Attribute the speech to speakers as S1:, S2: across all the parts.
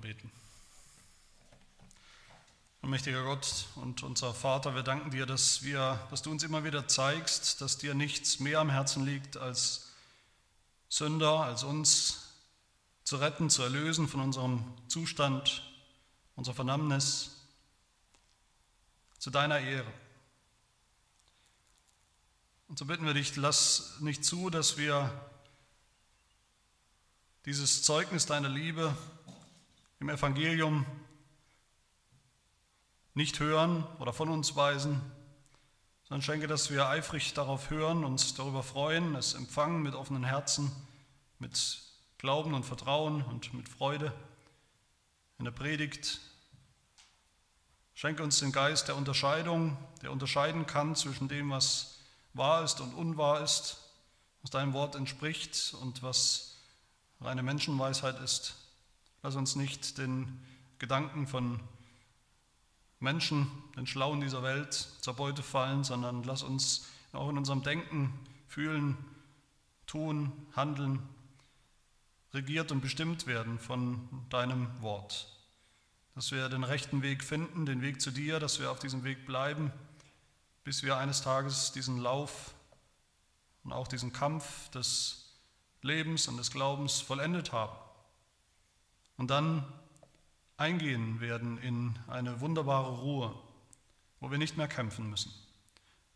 S1: beten. Mächtiger Gott und unser Vater, wir danken dir, dass, wir, dass du uns immer wieder zeigst, dass dir nichts mehr am Herzen liegt, als Sünder, als uns zu retten, zu erlösen von unserem Zustand, unserer Verdammnis, zu deiner Ehre. Und so bitten wir dich, lass nicht zu, dass wir dieses Zeugnis deiner Liebe im Evangelium nicht hören oder von uns weisen, sondern schenke, dass wir eifrig darauf hören, uns darüber freuen, es empfangen mit offenen Herzen, mit Glauben und Vertrauen und mit Freude in der Predigt. Schenke uns den Geist der Unterscheidung, der unterscheiden kann zwischen dem, was wahr ist und unwahr ist, was deinem Wort entspricht und was reine Menschenweisheit ist. Lass uns nicht den Gedanken von Menschen, den Schlauen dieser Welt zur Beute fallen, sondern lass uns auch in unserem Denken, Fühlen, Tun, Handeln regiert und bestimmt werden von deinem Wort. Dass wir den rechten Weg finden, den Weg zu dir, dass wir auf diesem Weg bleiben bis wir eines Tages diesen Lauf und auch diesen Kampf des Lebens und des Glaubens vollendet haben und dann eingehen werden in eine wunderbare Ruhe, wo wir nicht mehr kämpfen müssen.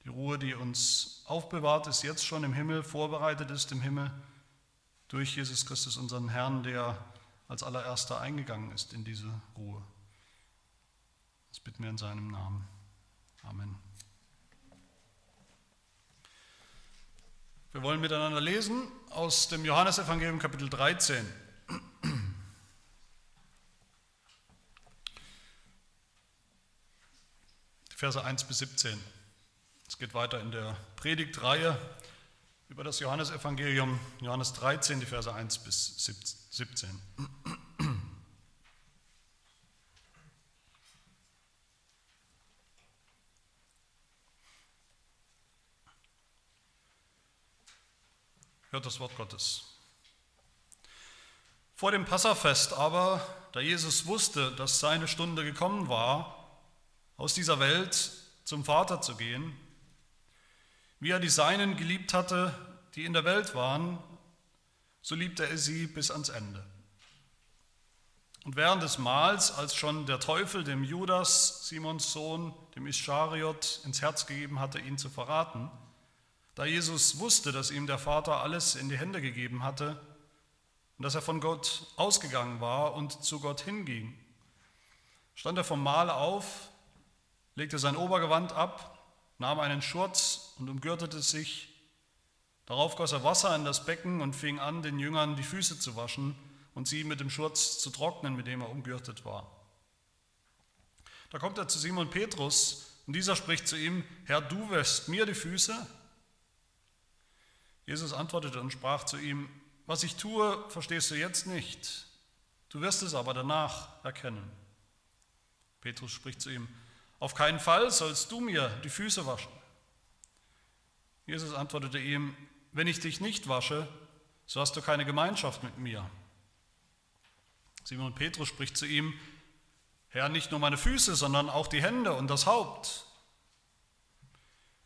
S1: Die Ruhe, die uns aufbewahrt ist, jetzt schon im Himmel, vorbereitet ist im Himmel durch Jesus Christus, unseren Herrn, der als allererster eingegangen ist in diese Ruhe. Das bitten wir in seinem Namen. Amen. Wir wollen miteinander lesen aus dem Johannesevangelium Kapitel 13. Die Verse 1 bis 17. Es geht weiter in der Predigtreihe über das Johannesevangelium, Johannes 13, die Verse 1 bis 17. Hört das Wort Gottes. Vor dem Passafest aber, da Jesus wusste, dass seine Stunde gekommen war, aus dieser Welt zum Vater zu gehen, wie er die Seinen geliebt hatte, die in der Welt waren, so liebte er sie bis ans Ende. Und während des Mahls, als schon der Teufel dem Judas, Simons Sohn, dem Ischariot, ins Herz gegeben hatte, ihn zu verraten, da Jesus wusste, dass ihm der Vater alles in die Hände gegeben hatte und dass er von Gott ausgegangen war und zu Gott hinging, stand er vom Mahl auf, legte sein Obergewand ab, nahm einen Schurz und umgürtete sich. Darauf goss er Wasser in das Becken und fing an, den Jüngern die Füße zu waschen und sie mit dem Schurz zu trocknen, mit dem er umgürtet war. Da kommt er zu Simon Petrus und dieser spricht zu ihm, Herr, du wäschst mir die Füße? Jesus antwortete und sprach zu ihm, was ich tue, verstehst du jetzt nicht, du wirst es aber danach erkennen. Petrus spricht zu ihm, auf keinen Fall sollst du mir die Füße waschen. Jesus antwortete ihm, wenn ich dich nicht wasche, so hast du keine Gemeinschaft mit mir. Simon Petrus spricht zu ihm, Herr, nicht nur meine Füße, sondern auch die Hände und das Haupt.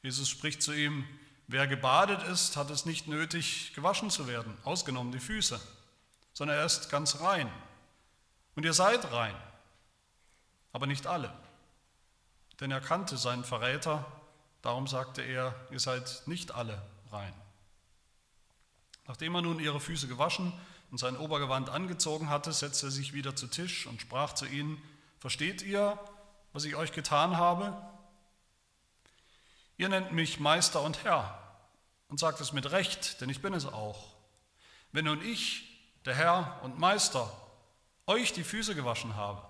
S1: Jesus spricht zu ihm, Wer gebadet ist, hat es nicht nötig, gewaschen zu werden, ausgenommen die Füße, sondern er ist ganz rein. Und ihr seid rein, aber nicht alle. Denn er kannte seinen Verräter, darum sagte er, ihr seid nicht alle rein. Nachdem er nun ihre Füße gewaschen und sein Obergewand angezogen hatte, setzte er sich wieder zu Tisch und sprach zu ihnen, versteht ihr, was ich euch getan habe? Ihr nennt mich Meister und Herr und sagt es mit Recht, denn ich bin es auch. Wenn nun ich, der Herr und Meister, euch die Füße gewaschen habe,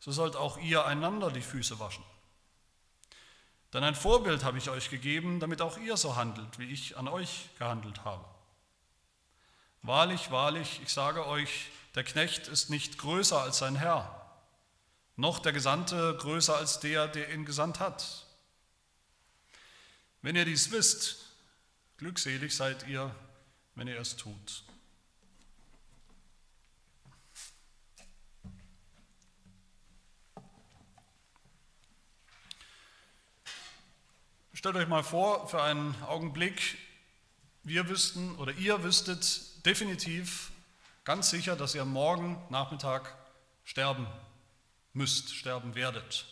S1: so sollt auch ihr einander die Füße waschen. Denn ein Vorbild habe ich euch gegeben, damit auch ihr so handelt, wie ich an euch gehandelt habe. Wahrlich, wahrlich, ich sage euch, der Knecht ist nicht größer als sein Herr, noch der Gesandte größer als der, der ihn gesandt hat. Wenn ihr dies wisst, glückselig seid ihr, wenn ihr es tut. Stellt euch mal vor, für einen Augenblick, wir wüssten oder ihr wüsstet definitiv ganz sicher, dass ihr morgen Nachmittag sterben müsst, sterben werdet.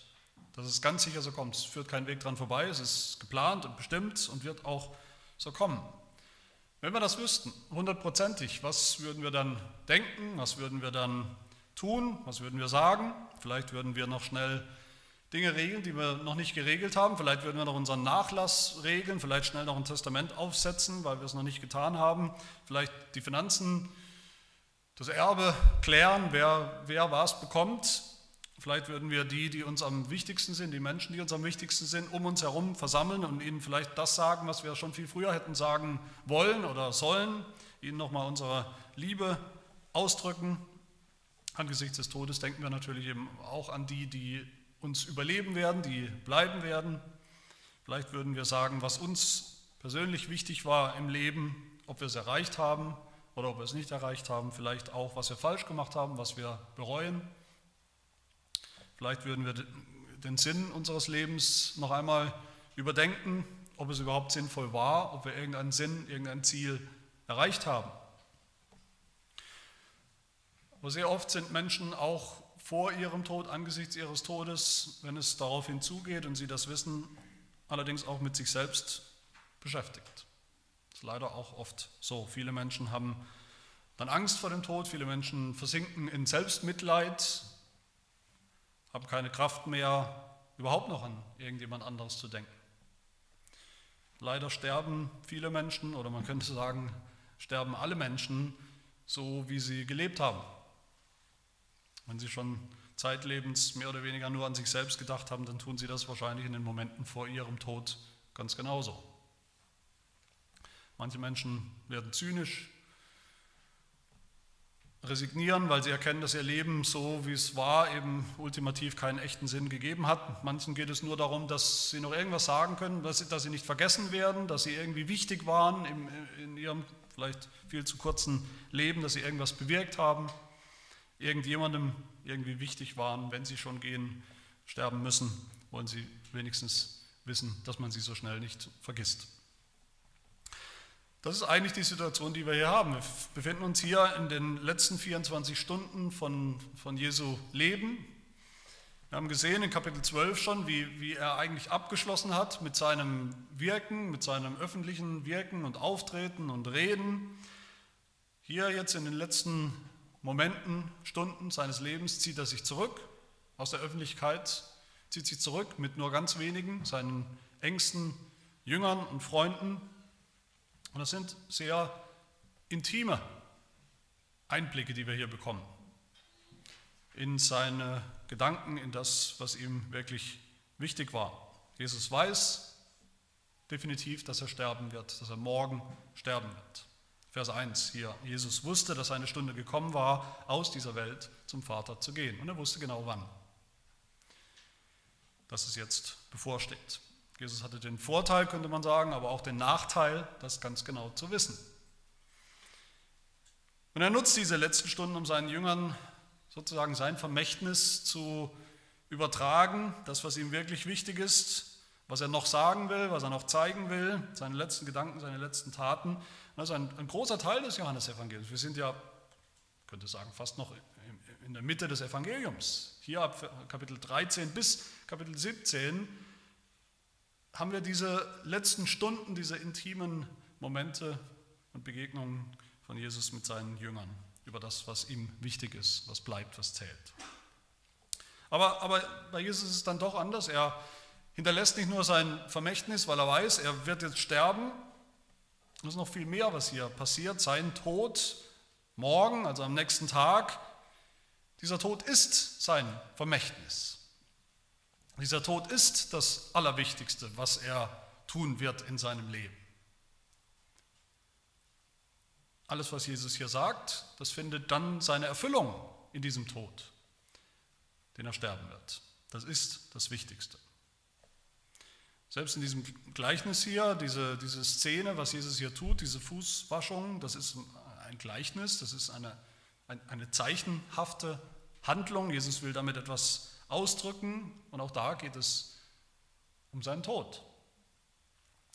S1: Dass es ganz sicher so kommt. Es führt kein Weg dran vorbei, es ist geplant und bestimmt und wird auch so kommen. Wenn wir das wüssten, hundertprozentig, was würden wir dann denken, was würden wir dann tun, was würden wir sagen? Vielleicht würden wir noch schnell Dinge regeln, die wir noch nicht geregelt haben. Vielleicht würden wir noch unseren Nachlass regeln, vielleicht schnell noch ein Testament aufsetzen, weil wir es noch nicht getan haben. Vielleicht die Finanzen, das Erbe klären, wer, wer was bekommt. Vielleicht würden wir die, die uns am wichtigsten sind, die Menschen, die uns am wichtigsten sind, um uns herum versammeln und ihnen vielleicht das sagen, was wir schon viel früher hätten sagen wollen oder sollen, ihnen nochmal unsere Liebe ausdrücken. Angesichts des Todes denken wir natürlich eben auch an die, die uns überleben werden, die bleiben werden. Vielleicht würden wir sagen, was uns persönlich wichtig war im Leben, ob wir es erreicht haben oder ob wir es nicht erreicht haben. Vielleicht auch, was wir falsch gemacht haben, was wir bereuen. Vielleicht würden wir den Sinn unseres Lebens noch einmal überdenken, ob es überhaupt sinnvoll war, ob wir irgendeinen Sinn, irgendein Ziel erreicht haben. Aber sehr oft sind Menschen auch vor ihrem Tod, angesichts ihres Todes, wenn es darauf hinzugeht und sie das wissen, allerdings auch mit sich selbst beschäftigt. Das ist leider auch oft so. Viele Menschen haben dann Angst vor dem Tod, viele Menschen versinken in Selbstmitleid, haben keine Kraft mehr, überhaupt noch an irgendjemand anderes zu denken. Leider sterben viele Menschen, oder man könnte sagen, sterben alle Menschen so, wie sie gelebt haben. Wenn sie schon zeitlebens mehr oder weniger nur an sich selbst gedacht haben, dann tun sie das wahrscheinlich in den Momenten vor ihrem Tod ganz genauso. Manche Menschen werden zynisch, resignieren, weil sie erkennen, dass ihr Leben so, wie es war, eben ultimativ keinen echten Sinn gegeben hat. Manchen geht es nur darum, dass sie noch irgendwas sagen können, dass sie, dass sie nicht vergessen werden, dass sie irgendwie wichtig waren in, in ihrem vielleicht viel zu kurzen Leben, dass sie irgendwas bewirkt haben, irgendjemandem irgendwie wichtig waren. Wenn sie schon gehen, sterben müssen, wollen sie wenigstens wissen, dass man sie so schnell nicht vergisst. Das ist eigentlich die Situation, die wir hier haben. Wir befinden uns hier in den letzten 24 Stunden von, von Jesu Leben. Wir haben gesehen in Kapitel 12 schon, wie, wie er eigentlich abgeschlossen hat mit seinem Wirken, mit seinem öffentlichen Wirken und Auftreten und Reden. Hier jetzt in den letzten Momenten, Stunden seines Lebens zieht er sich zurück aus der Öffentlichkeit, zieht sich zurück mit nur ganz wenigen, seinen engsten Jüngern und Freunden und das sind sehr intime Einblicke, die wir hier bekommen in seine Gedanken, in das, was ihm wirklich wichtig war. Jesus weiß definitiv, dass er sterben wird, dass er morgen sterben wird. Vers 1 hier. Jesus wusste, dass seine Stunde gekommen war, aus dieser Welt zum Vater zu gehen. Und er wusste genau wann. Dass es jetzt bevorsteht. Jesus hatte den Vorteil, könnte man sagen, aber auch den Nachteil, das ganz genau zu wissen. Und er nutzt diese letzten Stunden, um seinen Jüngern sozusagen sein Vermächtnis zu übertragen, das, was ihm wirklich wichtig ist, was er noch sagen will, was er noch zeigen will, seine letzten Gedanken, seine letzten Taten. Ist ein, ein großer Teil des Johannesevangeliums. Wir sind ja, könnte sagen, fast noch in der Mitte des Evangeliums. Hier ab Kapitel 13 bis Kapitel 17 haben wir diese letzten Stunden, diese intimen Momente und Begegnungen von Jesus mit seinen Jüngern über das, was ihm wichtig ist, was bleibt, was zählt. Aber, aber bei Jesus ist es dann doch anders. Er hinterlässt nicht nur sein Vermächtnis, weil er weiß, er wird jetzt sterben. Es ist noch viel mehr, was hier passiert. Sein Tod morgen, also am nächsten Tag, dieser Tod ist sein Vermächtnis. Dieser Tod ist das Allerwichtigste, was er tun wird in seinem Leben. Alles, was Jesus hier sagt, das findet dann seine Erfüllung in diesem Tod, den er sterben wird. Das ist das Wichtigste. Selbst in diesem Gleichnis hier, diese, diese Szene, was Jesus hier tut, diese Fußwaschung, das ist ein Gleichnis, das ist eine, eine zeichenhafte Handlung. Jesus will damit etwas ausdrücken und auch da geht es um seinen Tod.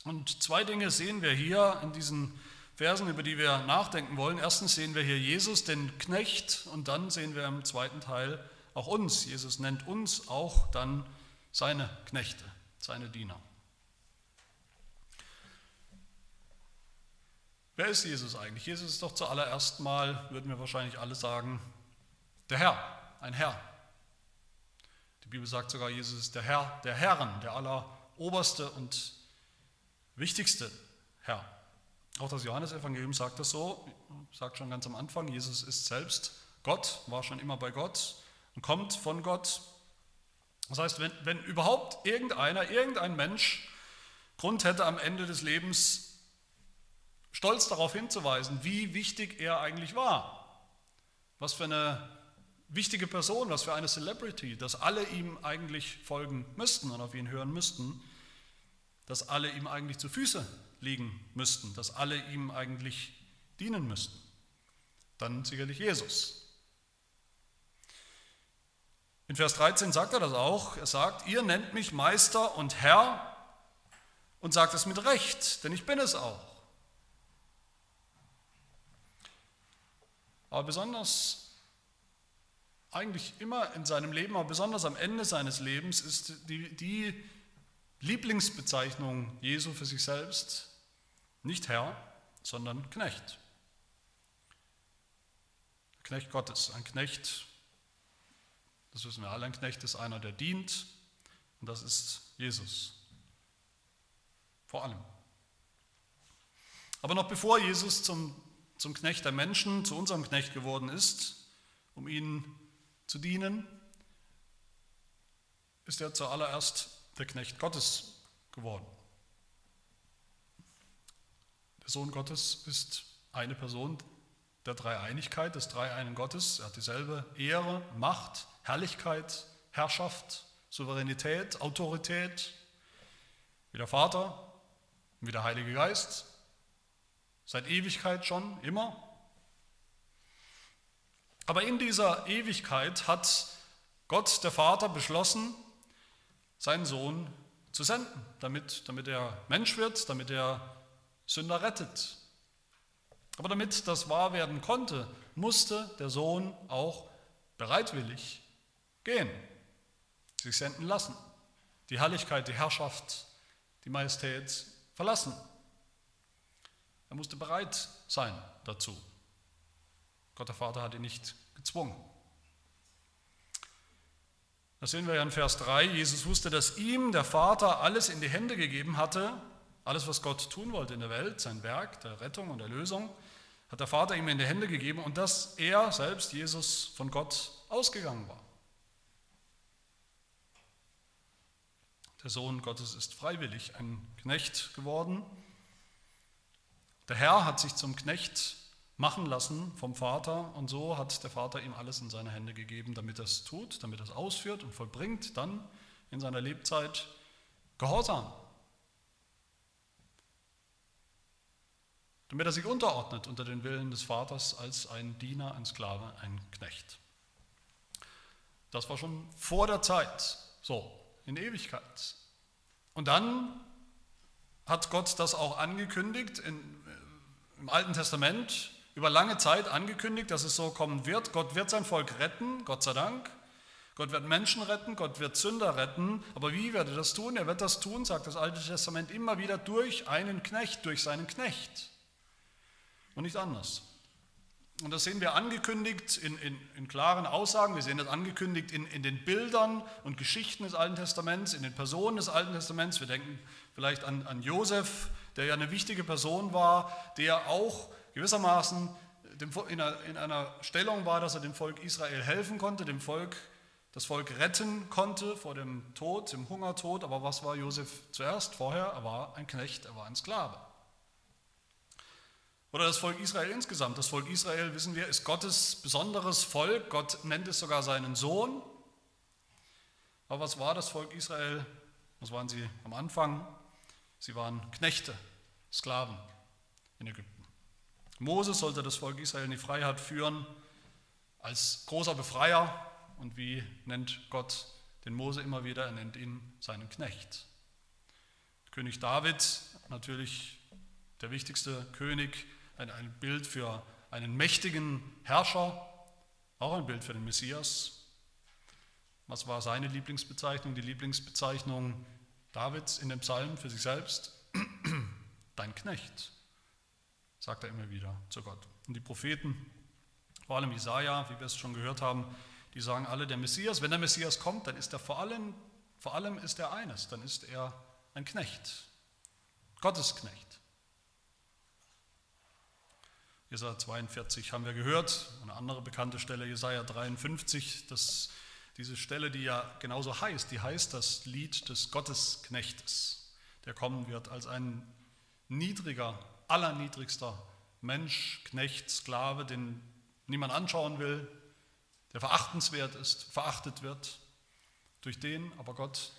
S1: Und zwei Dinge sehen wir hier in diesen Versen, über die wir nachdenken wollen. Erstens sehen wir hier Jesus, den Knecht, und dann sehen wir im zweiten Teil auch uns. Jesus nennt uns auch dann seine Knechte, seine Diener. Wer ist Jesus eigentlich? Jesus ist doch zuallererst mal, würden wir wahrscheinlich alle sagen, der Herr, ein Herr. Die Bibel sagt sogar, Jesus ist der Herr der Herren, der alleroberste und wichtigste Herr. Auch das Johannesevangelium sagt das so, sagt schon ganz am Anfang, Jesus ist selbst Gott, war schon immer bei Gott und kommt von Gott. Das heißt, wenn, wenn überhaupt irgendeiner, irgendein Mensch Grund hätte am Ende des Lebens stolz darauf hinzuweisen, wie wichtig er eigentlich war. Was für eine wichtige Person, was für eine Celebrity, dass alle ihm eigentlich folgen müssten und auf ihn hören müssten, dass alle ihm eigentlich zu Füße liegen müssten, dass alle ihm eigentlich dienen müssten. Dann sicherlich Jesus. In Vers 13 sagt er das auch. Er sagt, ihr nennt mich Meister und Herr und sagt es mit Recht, denn ich bin es auch. Aber besonders, eigentlich immer in seinem Leben, aber besonders am Ende seines Lebens ist die, die Lieblingsbezeichnung Jesu für sich selbst nicht Herr, sondern Knecht. Knecht Gottes, ein Knecht, das wissen wir alle, ein Knecht ist einer, der dient und das ist Jesus. Vor allem. Aber noch bevor Jesus zum zum Knecht der Menschen, zu unserem Knecht geworden ist, um ihnen zu dienen, ist er zuallererst der Knecht Gottes geworden. Der Sohn Gottes ist eine Person der Dreieinigkeit, des Dreieinen Gottes. Er hat dieselbe Ehre, Macht, Herrlichkeit, Herrschaft, Souveränität, Autorität wie der Vater, wie der Heilige Geist. Seit Ewigkeit schon, immer. Aber in dieser Ewigkeit hat Gott, der Vater, beschlossen, seinen Sohn zu senden, damit, damit er Mensch wird, damit er Sünder rettet. Aber damit das wahr werden konnte, musste der Sohn auch bereitwillig gehen, sich senden lassen, die Herrlichkeit, die Herrschaft, die Majestät verlassen. Er musste bereit sein dazu. Gott der Vater hat ihn nicht gezwungen. Das sehen wir ja in Vers 3. Jesus wusste, dass ihm der Vater alles in die Hände gegeben hatte, alles, was Gott tun wollte in der Welt, sein Werk der Rettung und Erlösung, hat der Vater ihm in die Hände gegeben und dass er selbst, Jesus, von Gott ausgegangen war. Der Sohn Gottes ist freiwillig ein Knecht geworden der Herr hat sich zum Knecht machen lassen vom Vater und so hat der Vater ihm alles in seine Hände gegeben, damit er es tut, damit er es ausführt und vollbringt dann in seiner Lebzeit Gehorsam. Damit er sich unterordnet unter den Willen des Vaters als ein Diener, ein Sklave, ein Knecht. Das war schon vor der Zeit, so in Ewigkeit. Und dann hat Gott das auch angekündigt in, im Alten Testament über lange Zeit angekündigt, dass es so kommen wird. Gott wird sein Volk retten, Gott sei Dank. Gott wird Menschen retten, Gott wird Sünder retten. Aber wie wird er das tun? Er wird das tun, sagt das Alte Testament immer wieder, durch einen Knecht, durch seinen Knecht. Und nicht anders. Und das sehen wir angekündigt in, in, in klaren Aussagen, wir sehen das angekündigt in, in den Bildern und Geschichten des Alten Testaments, in den Personen des Alten Testaments. Wir denken vielleicht an, an Josef, der ja eine wichtige Person war, der auch gewissermaßen in einer Stellung war, dass er dem Volk Israel helfen konnte, dem Volk, das Volk retten konnte vor dem Tod, dem Hungertod. Aber was war Josef zuerst? Vorher, er war ein Knecht, er war ein Sklave. Oder das Volk Israel insgesamt. Das Volk Israel, wissen wir, ist Gottes besonderes Volk. Gott nennt es sogar seinen Sohn. Aber was war das Volk Israel? Was waren sie am Anfang? Sie waren Knechte, Sklaven in Ägypten. Moses sollte das Volk Israel in die Freiheit führen als großer Befreier. Und wie nennt Gott den Mose immer wieder? Er nennt ihn seinen Knecht. König David natürlich der wichtigste König, ein, ein Bild für einen mächtigen Herrscher, auch ein Bild für den Messias. Was war seine Lieblingsbezeichnung? Die Lieblingsbezeichnung Davids in dem Psalm für sich selbst? Dein Knecht, sagt er immer wieder zu Gott. Und die Propheten, vor allem Jesaja, wie wir es schon gehört haben, die sagen alle, der Messias, wenn der Messias kommt, dann ist er vor allem, vor allem ist er eines, dann ist er ein Knecht, Gottes Knecht. Jesaja 42 haben wir gehört, eine andere bekannte Stelle, Jesaja 53, das, diese Stelle, die ja genauso heißt, die heißt das Lied des Gottesknechtes, der kommen wird als ein niedriger, allerniedrigster Mensch, Knecht, Sklave, den niemand anschauen will, der verachtenswert ist, verachtet wird, durch den aber Gott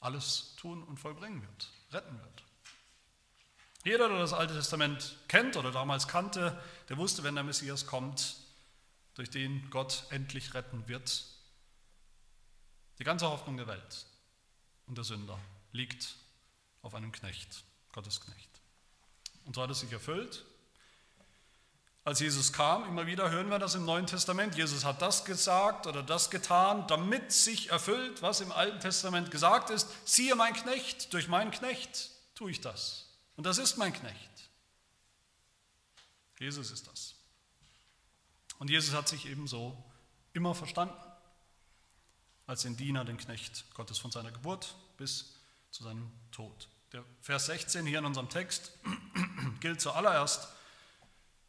S1: alles tun und vollbringen wird, retten wird. Jeder, der das Alte Testament kennt oder damals kannte, der wusste, wenn der Messias kommt, durch den Gott endlich retten wird, die ganze Hoffnung der Welt und der Sünder liegt auf einem Knecht, Gottes Knecht. Und so hat es sich erfüllt. Als Jesus kam, immer wieder hören wir das im Neuen Testament. Jesus hat das gesagt oder das getan, damit sich erfüllt, was im Alten Testament gesagt ist. Siehe mein Knecht, durch meinen Knecht tue ich das. Und das ist mein Knecht. Jesus ist das. Und Jesus hat sich ebenso immer verstanden als den Diener, den Knecht Gottes von seiner Geburt bis zu seinem Tod. Der Vers 16 hier in unserem Text gilt zuallererst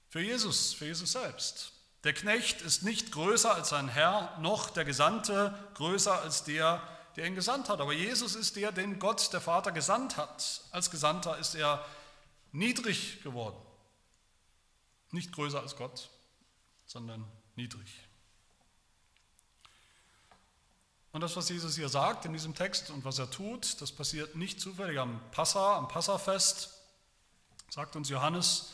S1: für Jesus, für Jesus selbst. Der Knecht ist nicht größer als sein Herr, noch der Gesandte größer als der, der ihn gesandt hat. Aber Jesus ist der, den Gott, der Vater, gesandt hat. Als Gesandter ist er niedrig geworden. Nicht größer als Gott, sondern niedrig. Und das, was Jesus hier sagt in diesem Text und was er tut, das passiert nicht zufällig am Passa, am Passafest, sagt uns Johannes,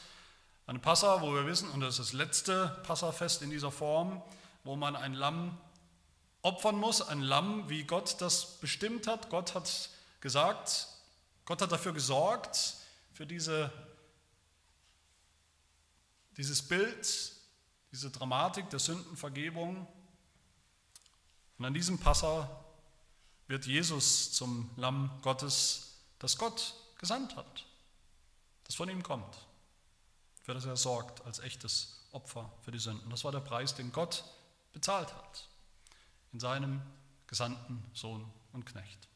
S1: ein Passa, wo wir wissen, und das ist das letzte Passafest in dieser Form, wo man ein Lamm opfern muss, ein Lamm, wie Gott das bestimmt hat. Gott hat gesagt, Gott hat dafür gesorgt, für diese, dieses Bild, diese Dramatik der Sündenvergebung, und an diesem Passa wird Jesus zum Lamm Gottes, das Gott gesandt hat, das von ihm kommt, für das er sorgt als echtes Opfer für die Sünden. Das war der Preis, den Gott bezahlt hat in seinem gesandten Sohn und Knecht.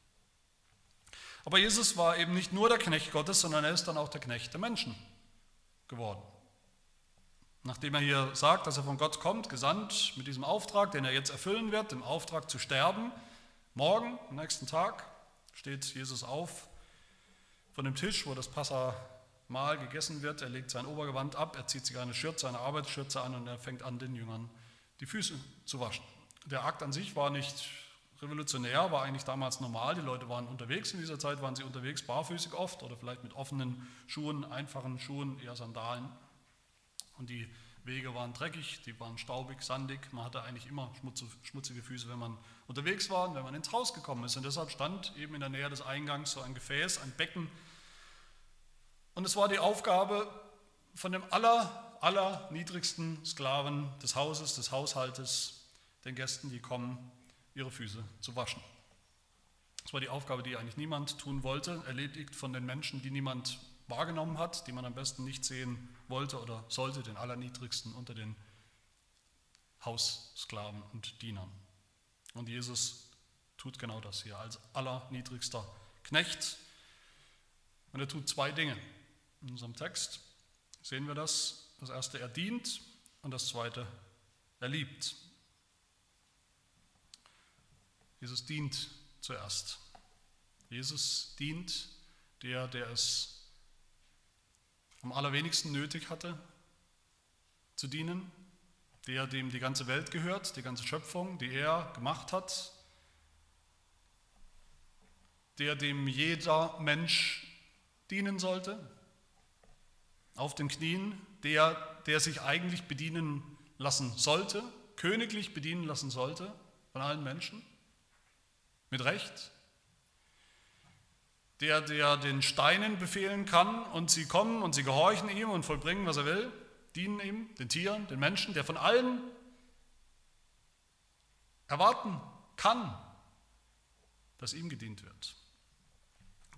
S1: Aber Jesus war eben nicht nur der Knecht Gottes, sondern er ist dann auch der Knecht der Menschen geworden. Nachdem er hier sagt, dass er von Gott kommt, gesandt mit diesem Auftrag, den er jetzt erfüllen wird, dem Auftrag zu sterben, morgen, am nächsten Tag, steht Jesus auf von dem Tisch, wo das Passamahl gegessen wird. Er legt sein Obergewand ab, er zieht sich eine Schürze, eine Arbeitsschürze an und er fängt an, den Jüngern die Füße zu waschen. Der Akt an sich war nicht revolutionär, war eigentlich damals normal. Die Leute waren unterwegs in dieser Zeit, waren sie unterwegs barfüßig oft oder vielleicht mit offenen Schuhen, einfachen Schuhen, eher Sandalen. Und die Wege waren dreckig, die waren staubig, sandig. Man hatte eigentlich immer schmutzige Füße, wenn man unterwegs war und wenn man ins Haus gekommen ist. Und deshalb stand eben in der Nähe des Eingangs so ein Gefäß, ein Becken. Und es war die Aufgabe von dem aller, aller niedrigsten Sklaven des Hauses, des Haushaltes, den Gästen, die kommen, ihre Füße zu waschen. Das war die Aufgabe, die eigentlich niemand tun wollte, erledigt von den Menschen, die niemand wahrgenommen hat, die man am besten nicht sehen wollte oder sollte, den Allerniedrigsten unter den Haussklaven und Dienern. Und Jesus tut genau das hier als allerniedrigster Knecht. Und er tut zwei Dinge. In unserem Text sehen wir das. Das erste, er dient und das zweite, er liebt. Jesus dient zuerst. Jesus dient der, der es am allerwenigsten nötig hatte zu dienen, der dem die ganze Welt gehört, die ganze Schöpfung, die er gemacht hat, der dem jeder Mensch dienen sollte, auf den Knien, der, der sich eigentlich bedienen lassen sollte, königlich bedienen lassen sollte von allen Menschen, mit Recht. Der, der den Steinen befehlen kann und sie kommen und sie gehorchen ihm und vollbringen, was er will, dienen ihm, den Tieren, den Menschen, der von allen erwarten kann, dass ihm gedient wird.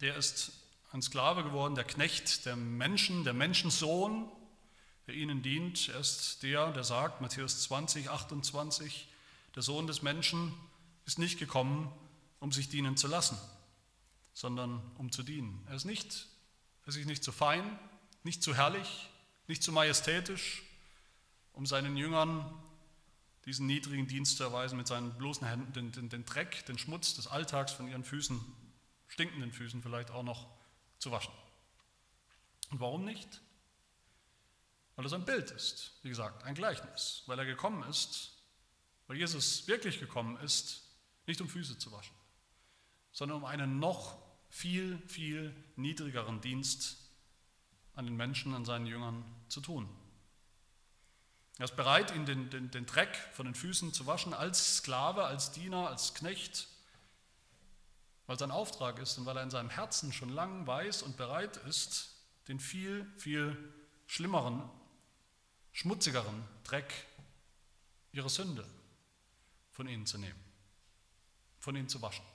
S1: Der ist ein Sklave geworden, der Knecht der Menschen, der Menschensohn, der ihnen dient. Er ist der, der sagt, Matthäus 20, 28, der Sohn des Menschen ist nicht gekommen, um sich dienen zu lassen, sondern um zu dienen. Er ist nicht, er ist nicht zu fein, nicht zu herrlich, nicht zu majestätisch, um seinen Jüngern diesen niedrigen Dienst zu erweisen mit seinen bloßen Händen, den, den, den Dreck, den Schmutz des Alltags von ihren Füßen, stinkenden Füßen vielleicht auch noch zu waschen. Und warum nicht? Weil es ein Bild ist, wie gesagt, ein Gleichnis, weil er gekommen ist, weil Jesus wirklich gekommen ist, nicht um Füße zu waschen, sondern um einen noch viel, viel niedrigeren Dienst an den Menschen, an seinen Jüngern zu tun. Er ist bereit, ihnen den, den, den Dreck von den Füßen zu waschen, als Sklave, als Diener, als Knecht, weil sein Auftrag ist und weil er in seinem Herzen schon lang weiß und bereit ist, den viel, viel schlimmeren, schmutzigeren Dreck ihrer Sünde von ihnen zu nehmen, von ihnen zu waschen.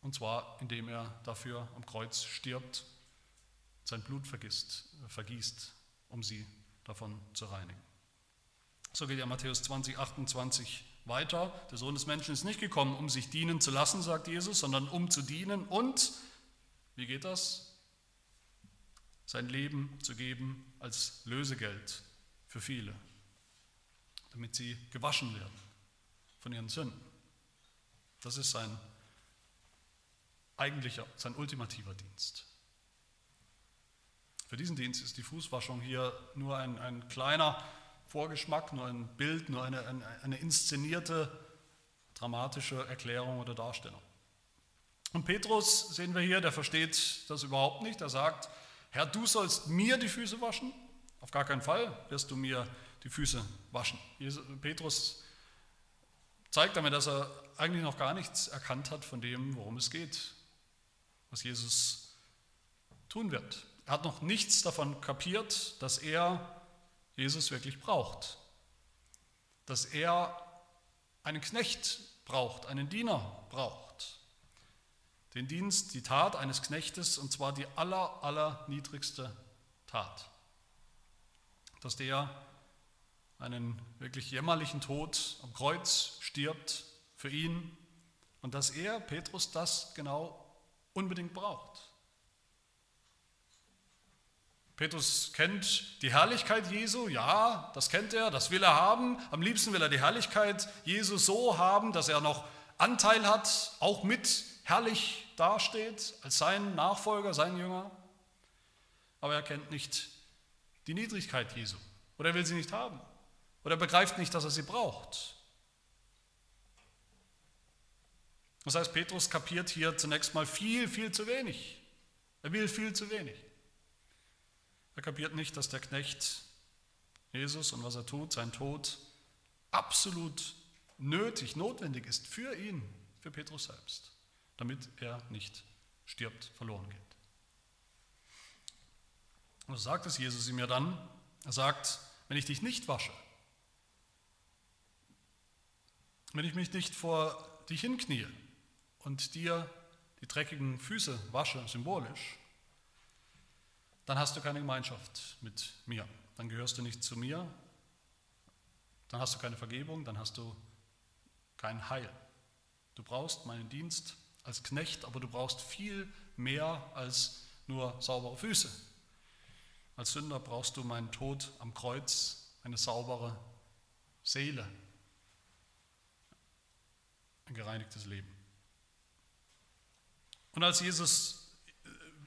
S1: Und zwar, indem er dafür am Kreuz stirbt, sein Blut vergisst, vergießt, um sie davon zu reinigen. So geht ja Matthäus 20, 28 weiter. Der Sohn des Menschen ist nicht gekommen, um sich dienen zu lassen, sagt Jesus, sondern um zu dienen und, wie geht das? Sein Leben zu geben als Lösegeld für viele, damit sie gewaschen werden von ihren Sünden. Das ist sein eigentlicher, sein ultimativer Dienst. Für diesen Dienst ist die Fußwaschung hier nur ein, ein kleiner Vorgeschmack, nur ein Bild, nur eine, eine, eine inszenierte, dramatische Erklärung oder Darstellung. Und Petrus sehen wir hier, der versteht das überhaupt nicht. Er sagt, Herr, du sollst mir die Füße waschen? Auf gar keinen Fall wirst du mir die Füße waschen. Petrus zeigt damit, dass er eigentlich noch gar nichts erkannt hat von dem, worum es geht, was Jesus tun wird. Er hat noch nichts davon kapiert, dass er Jesus wirklich braucht. Dass er einen Knecht braucht, einen Diener braucht. Den Dienst, die Tat eines Knechtes, und zwar die aller, aller niedrigste Tat. Dass der einen wirklich jämmerlichen Tod am Kreuz stirbt für ihn und dass er, Petrus, das genau unbedingt braucht. Petrus kennt die Herrlichkeit Jesu, ja, das kennt er, das will er haben. Am liebsten will er die Herrlichkeit Jesu so haben, dass er noch Anteil hat, auch mit herrlich dasteht, als sein Nachfolger, sein Jünger. Aber er kennt nicht die Niedrigkeit Jesu oder er will sie nicht haben oder er begreift nicht, dass er sie braucht. Das heißt, Petrus kapiert hier zunächst mal viel, viel zu wenig. Er will viel zu wenig. Er kapiert nicht, dass der Knecht Jesus und was er tut, sein Tod, absolut nötig, notwendig ist für ihn, für Petrus selbst, damit er nicht stirbt, verloren geht. Und so sagt es Jesus ihm ja dann, er sagt, wenn ich dich nicht wasche, wenn ich mich nicht vor dich hinknie und dir die dreckigen Füße wasche, symbolisch, dann hast du keine Gemeinschaft mit mir. Dann gehörst du nicht zu mir. Dann hast du keine Vergebung, dann hast du kein Heil. Du brauchst meinen Dienst als Knecht, aber du brauchst viel mehr als nur saubere Füße. Als Sünder brauchst du meinen Tod am Kreuz, eine saubere Seele, ein gereinigtes Leben. Und als Jesus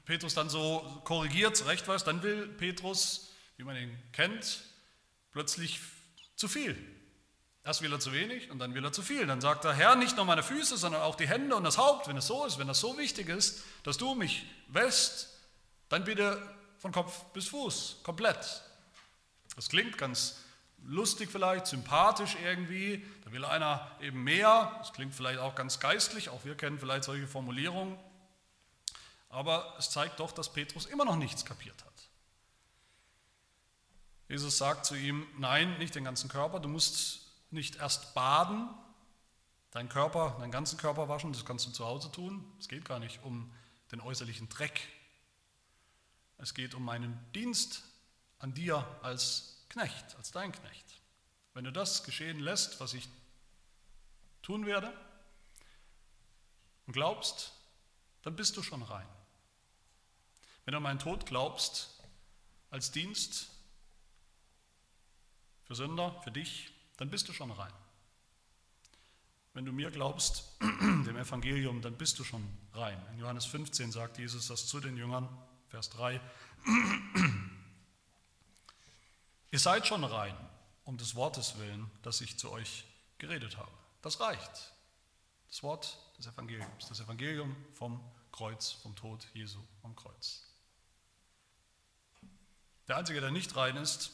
S1: Petrus dann so korrigiert, zurechtweist, dann will Petrus, wie man ihn kennt, plötzlich zu viel. Erst will er zu wenig und dann will er zu viel. Dann sagt er, Herr, nicht nur meine Füße, sondern auch die Hände und das Haupt, wenn es so ist, wenn das so wichtig ist, dass du mich wäschst, dann bitte von Kopf bis Fuß, komplett. Das klingt ganz lustig vielleicht, sympathisch irgendwie, da will einer eben mehr, das klingt vielleicht auch ganz geistlich, auch wir kennen vielleicht solche Formulierungen, Aber es zeigt doch, dass Petrus immer noch nichts kapiert hat. Jesus sagt zu ihm, nein, nicht den ganzen Körper, du musst nicht erst baden, deinen Körper, deinen ganzen Körper waschen, das kannst du zu Hause tun. Es geht gar nicht um den äußerlichen Dreck. Es geht um meinen Dienst an dir als Knecht, als dein Knecht. Wenn du das geschehen lässt, was ich tun werde, und glaubst, dann bist du schon rein. Wenn du an meinen Tod glaubst, als Dienst für Sünder, für dich, dann bist du schon rein. Wenn du mir glaubst, dem Evangelium, dann bist du schon rein. In Johannes 15 sagt Jesus das zu den Jüngern, Vers 3. Ihr seid schon rein, um des Wortes willen, das ich zu euch geredet habe. Das reicht. Das Wort des Evangeliums, das Evangelium vom Kreuz, vom Tod Jesu am Kreuz. Der Einzige, der nicht rein ist,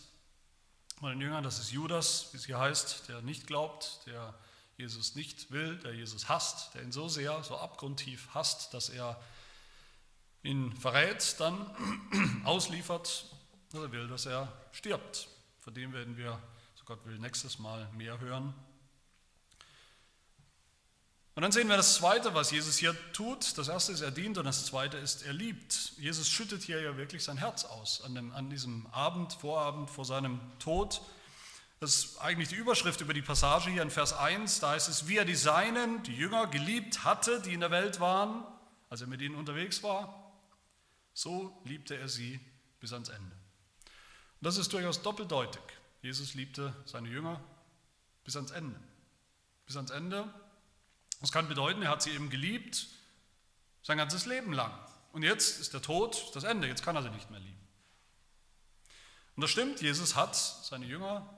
S1: von den Jüngern, das ist Judas, wie es hier heißt, der nicht glaubt, der Jesus nicht will, der Jesus hasst, der ihn so sehr, so abgrundtief hasst, dass er ihn verrät, dann ausliefert, dass er will, dass er stirbt. Von dem werden wir, so Gott will, nächstes Mal mehr hören. Und dann sehen wir das Zweite, was Jesus hier tut. Das Erste ist, er dient und das Zweite ist, er liebt. Jesus schüttet hier ja wirklich sein Herz aus an, dem, an diesem Abend, Vorabend vor seinem Tod. Das ist eigentlich die Überschrift über die Passage hier in Vers 1. Da heißt es, wie er die Seinen, die Jünger, geliebt hatte, die in der Welt waren, als er mit ihnen unterwegs war, so liebte er sie bis ans Ende. Und das ist durchaus doppeldeutig. Jesus liebte seine Jünger bis ans Ende. Bis ans Ende das kann bedeuten, er hat sie eben geliebt sein ganzes Leben lang. Und jetzt ist der Tod das Ende, jetzt kann er sie nicht mehr lieben. Und das stimmt, Jesus hat seine Jünger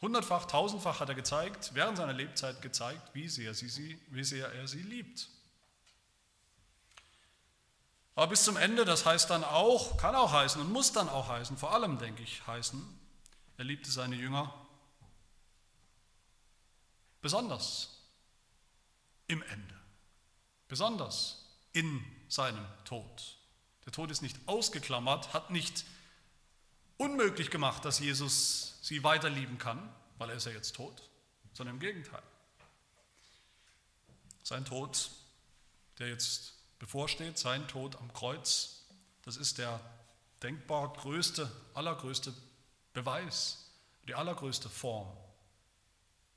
S1: hundertfach, tausendfach hat er gezeigt, während seiner Lebzeit gezeigt, wie sehr, sie, wie sehr er sie liebt. Aber bis zum Ende, das heißt dann auch, kann auch heißen und muss dann auch heißen, vor allem denke ich heißen, er liebte seine Jünger besonders im Ende. Besonders in seinem Tod. Der Tod ist nicht ausgeklammert, hat nicht unmöglich gemacht, dass Jesus sie weiterlieben kann, weil er ist ja jetzt tot, sondern im Gegenteil. Sein Tod, der jetzt bevorsteht, sein Tod am Kreuz, das ist der denkbar größte, allergrößte Beweis, die allergrößte Form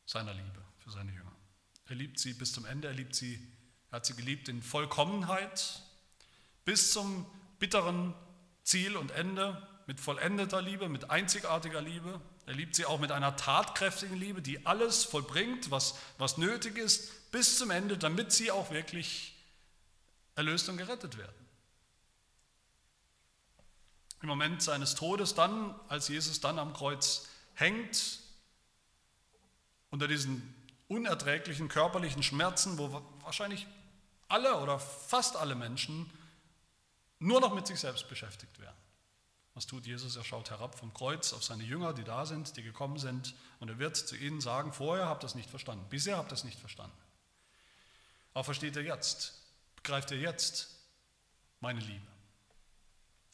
S1: seiner Liebe für seine Jünger. Er liebt sie bis zum Ende, er liebt sie, er hat sie geliebt in Vollkommenheit, bis zum bitteren Ziel und Ende, mit vollendeter Liebe, mit einzigartiger Liebe. Er liebt sie auch mit einer tatkräftigen Liebe, die alles vollbringt, was, was nötig ist, bis zum Ende, damit sie auch wirklich erlöst und gerettet werden. Im Moment seines Todes dann, als Jesus dann am Kreuz hängt, unter diesen unerträglichen körperlichen Schmerzen, wo wahrscheinlich alle oder fast alle Menschen nur noch mit sich selbst beschäftigt werden. Was tut Jesus? Er schaut herab vom Kreuz auf seine Jünger, die da sind, die gekommen sind, und er wird zu ihnen sagen, vorher habt ihr es nicht verstanden, bisher habt ihr es nicht verstanden. Aber versteht ihr jetzt, begreift ihr jetzt meine Liebe?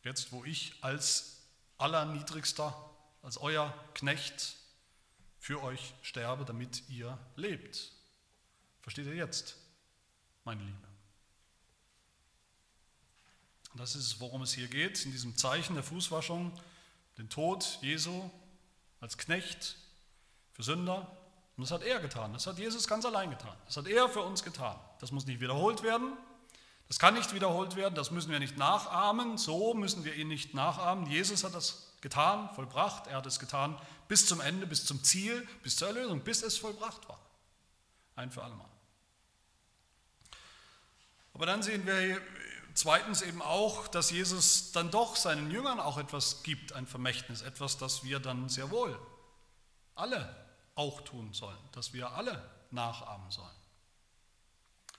S1: Jetzt, wo ich als allerniedrigster, als euer Knecht für euch sterbe, damit ihr lebt. Versteht ihr jetzt, meine Liebe? Das ist, worum es hier geht, in diesem Zeichen der Fußwaschung, den Tod Jesu als Knecht für Sünder. Und das hat er getan, das hat Jesus ganz allein getan, das hat er für uns getan. Das muss nicht wiederholt werden, das kann nicht wiederholt werden, das müssen wir nicht nachahmen, so müssen wir ihn nicht nachahmen. Jesus hat das getan, vollbracht, er hat es getan bis zum Ende, bis zum Ziel, bis zur Erlösung, bis es vollbracht war. Ein für allemal. Aber dann sehen wir zweitens eben auch, dass Jesus dann doch seinen Jüngern auch etwas gibt, ein Vermächtnis, etwas, das wir dann sehr wohl alle auch tun sollen, dass wir alle nachahmen sollen.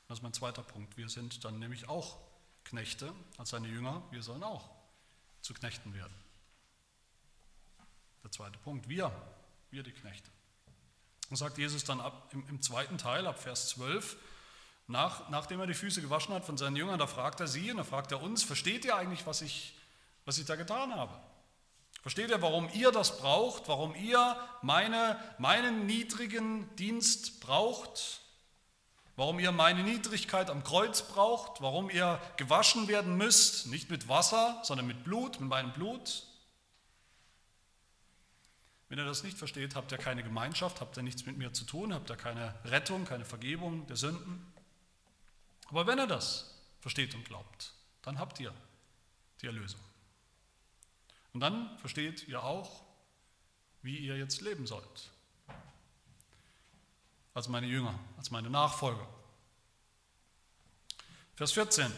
S1: Das ist mein zweiter Punkt. Wir sind dann nämlich auch Knechte als seine Jünger. Wir sollen auch zu Knechten werden. Der zweite Punkt. Wir, wir die Knechte. Und sagt Jesus dann ab, im, im zweiten Teil, ab Vers 12, nach, nachdem er die Füße gewaschen hat von seinen Jüngern, da fragt er sie und da fragt er uns, versteht ihr eigentlich, was ich, was ich da getan habe? Versteht ihr, warum ihr das braucht, warum ihr meine, meinen niedrigen Dienst braucht, warum ihr meine Niedrigkeit am Kreuz braucht, warum ihr gewaschen werden müsst, nicht mit Wasser, sondern mit Blut, mit meinem Blut? Wenn ihr das nicht versteht, habt ihr keine Gemeinschaft, habt ihr nichts mit mir zu tun, habt ihr keine Rettung, keine Vergebung der Sünden. Aber wenn ihr das versteht und glaubt, dann habt ihr die Erlösung. Und dann versteht ihr auch, wie ihr jetzt leben sollt. Als meine Jünger, als meine Nachfolger. Vers 14.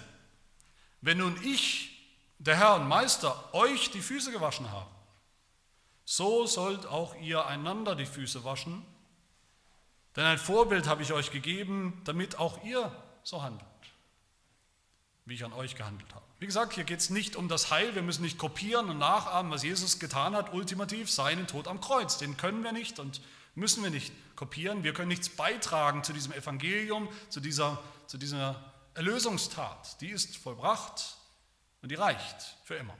S1: Wenn nun ich, der Herr und Meister, euch die Füße gewaschen habe, so sollt auch ihr einander die Füße waschen, denn ein Vorbild habe ich euch gegeben, damit auch ihr so handelt, wie ich an euch gehandelt habe. Wie gesagt, hier geht es nicht um das Heil, wir müssen nicht kopieren und nachahmen, was Jesus getan hat, ultimativ seinen Tod am Kreuz. Den können wir nicht und müssen wir nicht kopieren. Wir können nichts beitragen zu diesem Evangelium, zu dieser, zu dieser Erlösungstat. Die ist vollbracht und die reicht für immer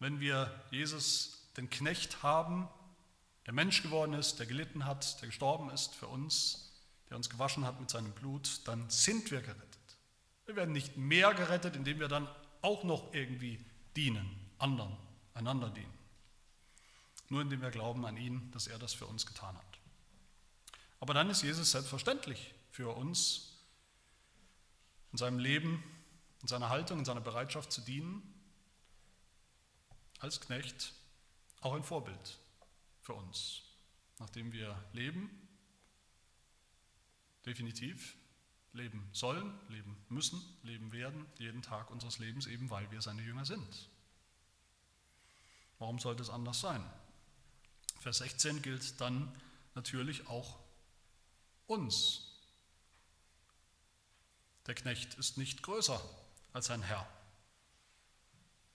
S1: wenn wir Jesus, den Knecht, haben, der Mensch geworden ist, der gelitten hat, der gestorben ist für uns, der uns gewaschen hat mit seinem Blut, dann sind wir gerettet. Wir werden nicht mehr gerettet, indem wir dann auch noch irgendwie dienen, anderen, einander dienen. Nur indem wir glauben an ihn, dass er das für uns getan hat. Aber dann ist Jesus selbstverständlich für uns in seinem Leben, in seiner Haltung, in seiner Bereitschaft zu dienen als Knecht auch ein Vorbild für uns, nachdem wir leben, definitiv leben sollen, leben müssen, leben werden, jeden Tag unseres Lebens, eben weil wir seine Jünger sind. Warum sollte es anders sein? Vers 16 gilt dann natürlich auch uns. Der Knecht ist nicht größer als sein Herr.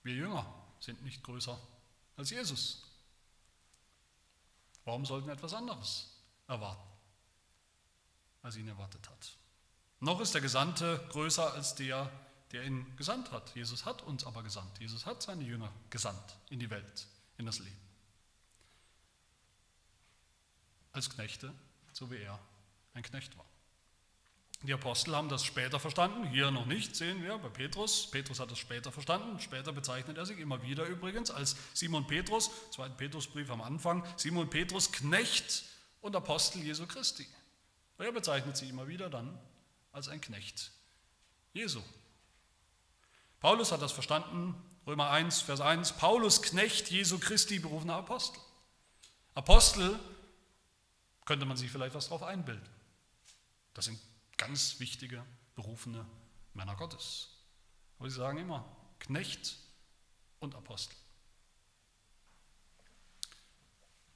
S1: Wir Jünger sind nicht größer als Jesus. Warum sollten wir etwas anderes erwarten, als ihn erwartet hat? Noch ist der Gesandte größer als der, der ihn gesandt hat. Jesus hat uns aber gesandt. Jesus hat seine Jünger gesandt in die Welt, in das Leben. Als Knechte, so wie er ein Knecht war. Die Apostel haben das später verstanden, hier noch nicht, sehen wir bei Petrus. Petrus hat das später verstanden, später bezeichnet er sich immer wieder übrigens als Simon Petrus, zweiten Petrusbrief am Anfang, Simon Petrus, Knecht und Apostel Jesu Christi. Er bezeichnet sie immer wieder dann als ein Knecht Jesu. Paulus hat das verstanden, Römer 1, Vers 1, Paulus, Knecht Jesu Christi, berufener Apostel. Apostel könnte man sich vielleicht was darauf einbilden. Das sind ganz wichtige, berufene Männer Gottes. Aber sie sagen immer Knecht und Apostel.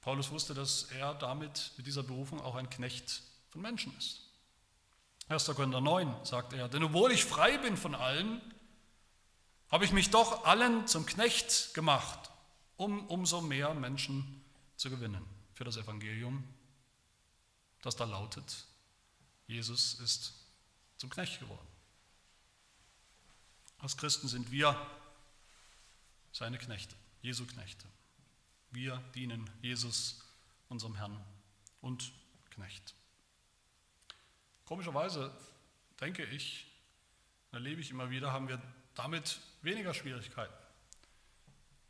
S1: Paulus wusste, dass er damit mit dieser Berufung auch ein Knecht von Menschen ist. 1. Korinther 9 sagt er, denn obwohl ich frei bin von allen, habe ich mich doch allen zum Knecht gemacht, um umso mehr Menschen zu gewinnen für das Evangelium, das da lautet, Jesus ist zum Knecht geworden. Als Christen sind wir seine Knechte, Jesu Knechte. Wir dienen Jesus, unserem Herrn und Knecht. Komischerweise denke ich, erlebe ich immer wieder, haben wir damit weniger Schwierigkeiten,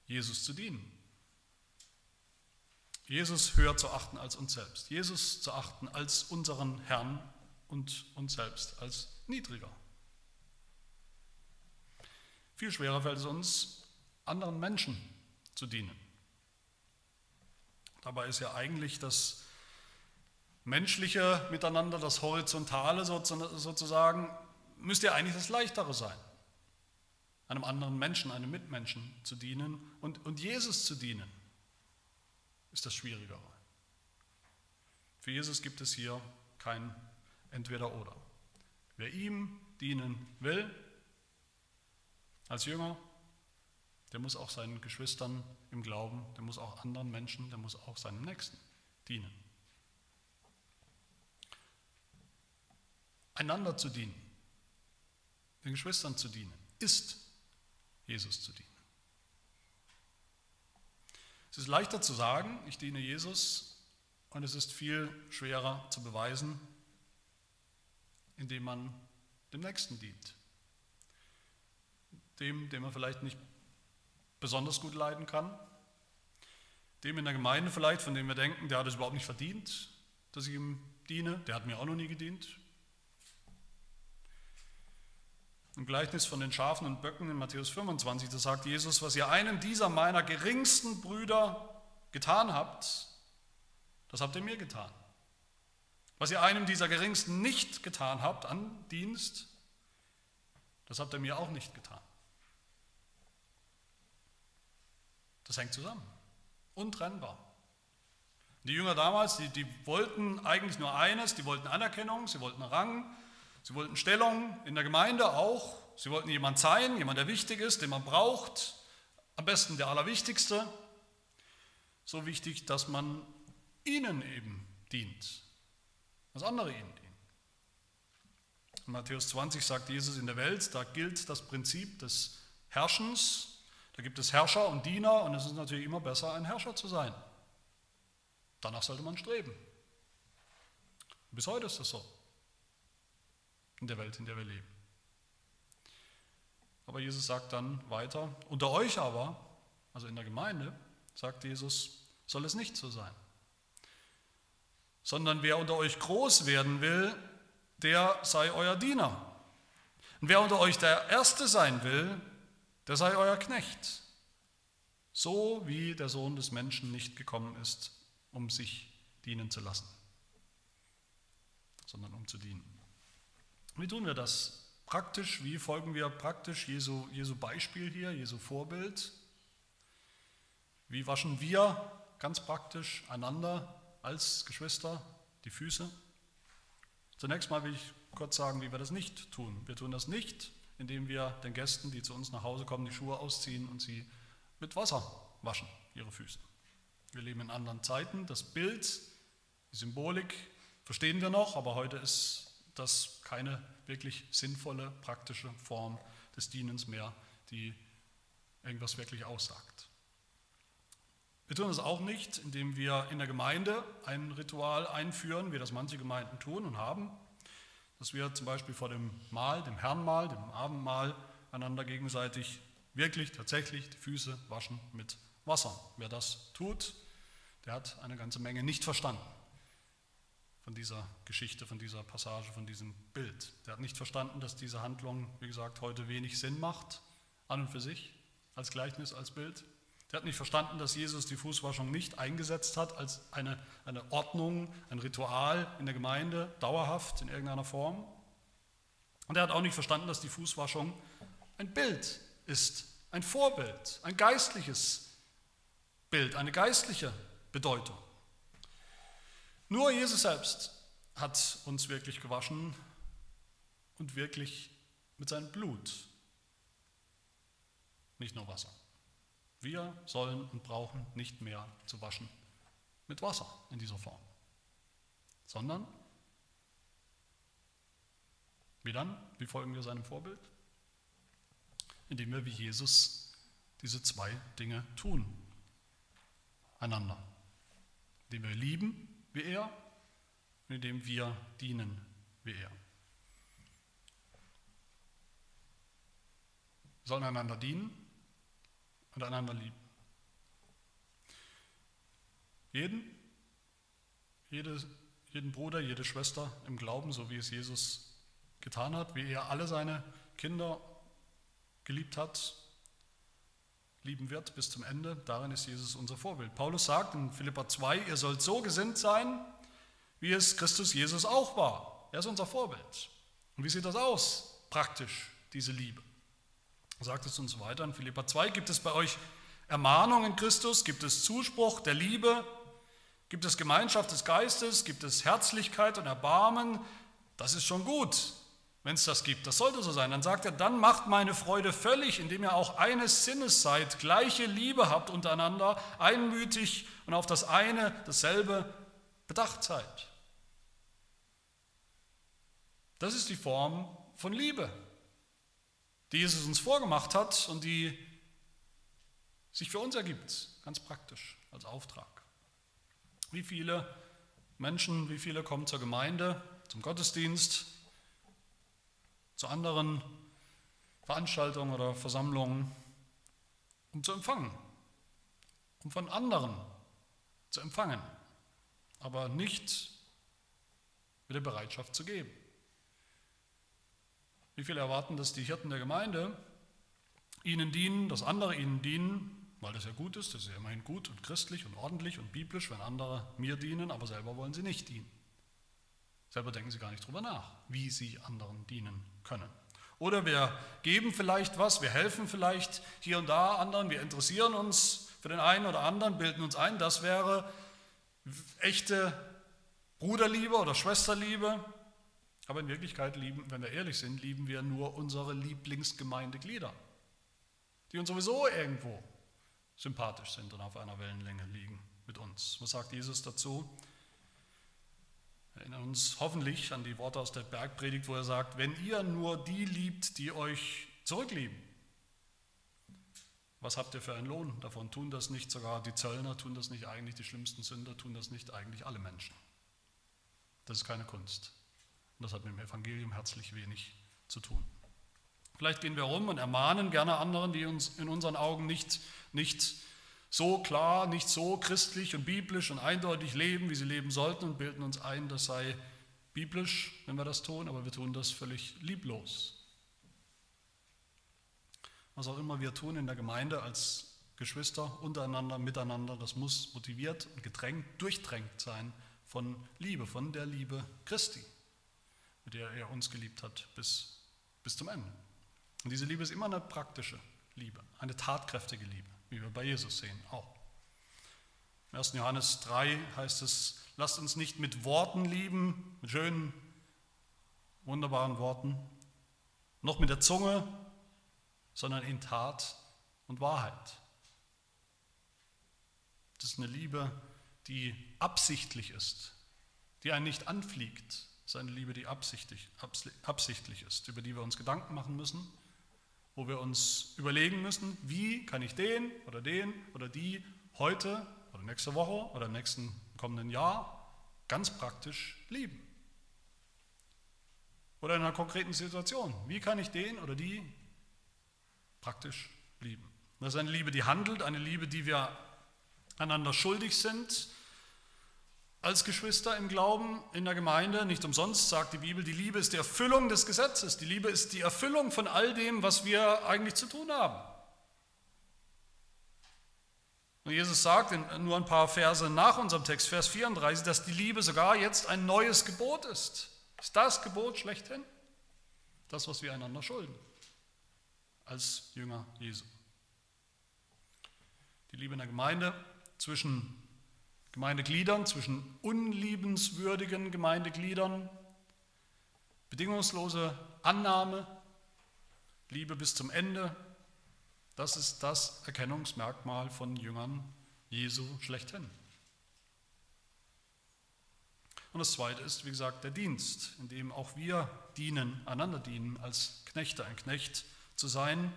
S1: Jesus zu dienen. Jesus höher zu achten als uns selbst. Jesus zu achten als unseren Herrn und uns selbst als niedriger. Viel schwerer fällt es uns, anderen Menschen zu dienen. Dabei ist ja eigentlich das menschliche Miteinander, das Horizontale sozusagen, müsste ja eigentlich das Leichtere sein. Einem anderen Menschen, einem Mitmenschen zu dienen und, und Jesus zu dienen, ist das Schwierigere. Für Jesus gibt es hier kein entweder oder. Wer ihm dienen will, als Jünger, der muss auch seinen Geschwistern im Glauben, der muss auch anderen Menschen, der muss auch seinem Nächsten dienen. einander zu dienen, den Geschwistern zu dienen, ist Jesus zu dienen. Es ist leichter zu sagen, ich diene Jesus, und es ist viel schwerer zu beweisen, indem man dem Nächsten dient. Dem, den man vielleicht nicht besonders gut leiden kann, dem in der Gemeinde vielleicht, von dem wir denken, der hat es überhaupt nicht verdient, dass ich ihm diene, der hat mir auch noch nie gedient. Im Gleichnis von den Schafen und Böcken in Matthäus 25, da sagt Jesus, was ihr einem dieser meiner geringsten Brüder getan habt, das habt ihr mir getan. Was ihr einem dieser geringsten nicht getan habt an Dienst, das habt ihr mir auch nicht getan. Das hängt zusammen. Untrennbar. Die Jünger damals, die, die wollten eigentlich nur eines, die wollten Anerkennung, sie wollten Rang, sie wollten Stellung in der Gemeinde auch, sie wollten jemand sein, jemand, der wichtig ist, den man braucht, am besten der Allerwichtigste. So wichtig, dass man ihnen eben dient, dass andere ihnen dienen. In Matthäus 20 sagt Jesus, in der Welt, da gilt das Prinzip des Herrschens, da gibt es Herrscher und Diener und es ist natürlich immer besser, ein Herrscher zu sein. Danach sollte man streben. Bis heute ist das so, in der Welt, in der wir leben. Aber Jesus sagt dann weiter, unter euch aber, also in der Gemeinde, sagt Jesus, soll es nicht so sein sondern wer unter euch groß werden will, der sei euer Diener. Und wer unter euch der Erste sein will, der sei euer Knecht. So wie der Sohn des Menschen nicht gekommen ist, um sich dienen zu lassen, sondern um zu dienen. Wie tun wir das praktisch? Wie folgen wir praktisch Jesu, Jesu Beispiel hier, Jesu Vorbild? Wie waschen wir ganz praktisch einander als Geschwister die Füße. Zunächst mal will ich kurz sagen, wie wir das nicht tun. Wir tun das nicht, indem wir den Gästen, die zu uns nach Hause kommen, die Schuhe ausziehen und sie mit Wasser waschen, ihre Füße. Wir leben in anderen Zeiten. Das Bild, die Symbolik verstehen wir noch, aber heute ist das keine wirklich sinnvolle, praktische Form des Dienens mehr, die irgendwas wirklich aussagt. Wir tun das auch nicht, indem wir in der Gemeinde ein Ritual einführen, wie das manche Gemeinden tun und haben, dass wir zum Beispiel vor dem Mahl, dem Herrnmahl, dem Abendmahl einander gegenseitig wirklich tatsächlich die Füße waschen mit Wasser. Wer das tut, der hat eine ganze Menge nicht verstanden von dieser Geschichte, von dieser Passage, von diesem Bild. Der hat nicht verstanden, dass diese Handlung, wie gesagt, heute wenig Sinn macht, an und für sich, als Gleichnis, als Bild. Der hat nicht verstanden, dass Jesus die Fußwaschung nicht eingesetzt hat als eine, eine Ordnung, ein Ritual in der Gemeinde, dauerhaft in irgendeiner Form. Und er hat auch nicht verstanden, dass die Fußwaschung ein Bild ist, ein Vorbild, ein geistliches Bild, eine geistliche Bedeutung. Nur Jesus selbst hat uns wirklich gewaschen und wirklich mit seinem Blut, nicht nur Wasser. Wir sollen und brauchen nicht mehr zu waschen mit Wasser in dieser Form, sondern wie dann? Wie folgen wir seinem Vorbild? Indem wir wie Jesus diese zwei Dinge tun einander. Indem wir lieben wie er und indem wir dienen wie er. Wir sollen einander dienen und einander lieben. Jeden, jede, jeden Bruder, jede Schwester im Glauben, so wie es Jesus getan hat, wie er alle seine Kinder geliebt hat, lieben wird bis zum Ende. Darin ist Jesus unser Vorbild. Paulus sagt in Philippa 2, ihr sollt so gesinnt sein, wie es Christus Jesus auch war. Er ist unser Vorbild. Und wie sieht das aus, praktisch, diese Liebe? Sagt es uns weiter in Philippa 2, gibt es bei euch Ermahnung in Christus, gibt es Zuspruch der Liebe, gibt es Gemeinschaft des Geistes, gibt es Herzlichkeit und Erbarmen, das ist schon gut, wenn es das gibt. Das sollte so sein. Dann sagt er, dann macht meine Freude völlig, indem ihr auch eines Sinnes seid, gleiche Liebe habt untereinander, einmütig und auf das eine, dasselbe bedacht seid. Das ist die Form von Liebe, die Jesus uns vorgemacht hat und die sich für uns ergibt, ganz praktisch als Auftrag. Wie viele Menschen, wie viele kommen zur Gemeinde, zum Gottesdienst, zu anderen Veranstaltungen oder Versammlungen, um zu empfangen, um von anderen zu empfangen, aber nicht mit der Bereitschaft zu geben. Wie viele erwarten, dass die Hirten der Gemeinde ihnen dienen, dass andere ihnen dienen, weil das ja gut ist, das ist ja immerhin gut und christlich und ordentlich und biblisch, wenn andere mir dienen, aber selber wollen sie nicht dienen. Selber denken sie gar nicht drüber nach, wie sie anderen dienen können. Oder wir geben vielleicht was, wir helfen vielleicht hier und da anderen, wir interessieren uns für den einen oder anderen, bilden uns ein, das wäre echte Bruderliebe oder Schwesterliebe, aber in Wirklichkeit lieben, wenn wir ehrlich sind, lieben wir nur unsere Lieblingsgemeindeglieder, die uns sowieso irgendwo sympathisch sind und auf einer Wellenlänge liegen mit uns. Was sagt Jesus dazu? Wir erinnern uns hoffentlich an die Worte aus der Bergpredigt, wo er sagt, wenn ihr nur die liebt, die euch zurücklieben, was habt ihr für einen Lohn davon? Tun das nicht sogar die Zöllner, tun das nicht eigentlich die schlimmsten Sünder, tun das nicht eigentlich alle Menschen? Das ist keine Kunst. Und das hat mit dem Evangelium herzlich wenig zu tun. Vielleicht gehen wir rum und ermahnen gerne anderen, die uns in unseren Augen nicht, nicht so klar, nicht so christlich und biblisch und eindeutig leben, wie sie leben sollten und bilden uns ein, das sei biblisch, wenn wir das tun, aber wir tun das völlig lieblos. Was auch immer wir tun in der Gemeinde als Geschwister, untereinander, miteinander, das muss motiviert und gedrängt, durchdrängt sein von Liebe, von der Liebe Christi mit der er uns geliebt hat bis, bis zum Ende. Und diese Liebe ist immer eine praktische Liebe, eine tatkräftige Liebe, wie wir bei Jesus sehen auch. Im 1. Johannes 3 heißt es, lasst uns nicht mit Worten lieben, mit schönen, wunderbaren Worten, noch mit der Zunge, sondern in Tat und Wahrheit. Das ist eine Liebe, die absichtlich ist, die einen nicht anfliegt, ist eine Liebe, die absichtlich, absichtlich ist, über die wir uns Gedanken machen müssen, wo wir uns überlegen müssen, wie kann ich den oder den oder die heute oder nächste Woche oder im nächsten kommenden Jahr ganz praktisch lieben. Oder in einer konkreten Situation, wie kann ich den oder die praktisch lieben. Das ist eine Liebe, die handelt, eine Liebe, die wir einander schuldig sind, als Geschwister im Glauben in der Gemeinde. Nicht umsonst sagt die Bibel, die Liebe ist die Erfüllung des Gesetzes. Die Liebe ist die Erfüllung von all dem, was wir eigentlich zu tun haben. Und Jesus sagt in nur ein paar Verse nach unserem Text, Vers 34, dass die Liebe sogar jetzt ein neues Gebot ist. Ist das Gebot schlechthin? Das, was wir einander schulden, als Jünger Jesu. Die Liebe in der Gemeinde zwischen Gemeindegliedern, zwischen unliebenswürdigen Gemeindegliedern, bedingungslose Annahme, Liebe bis zum Ende, das ist das Erkennungsmerkmal von Jüngern Jesu schlechthin. Und das Zweite ist, wie gesagt, der Dienst, in dem auch wir dienen, einander dienen, als Knechte, ein Knecht zu sein,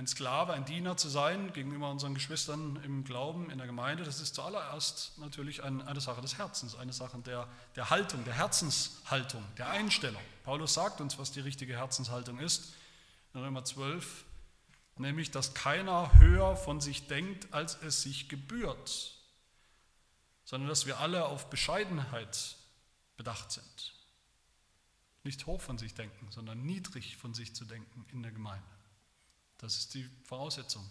S1: ein Sklave, ein Diener zu sein gegenüber unseren Geschwistern im Glauben, in der Gemeinde, das ist zuallererst natürlich eine Sache des Herzens, eine Sache der, der Haltung, der Herzenshaltung, der Einstellung. Paulus sagt uns, was die richtige Herzenshaltung ist, in Römer 12, nämlich, dass keiner höher von sich denkt, als es sich gebührt, sondern dass wir alle auf Bescheidenheit bedacht sind. Nicht hoch von sich denken, sondern niedrig von sich zu denken in der Gemeinde. Das ist die Voraussetzung,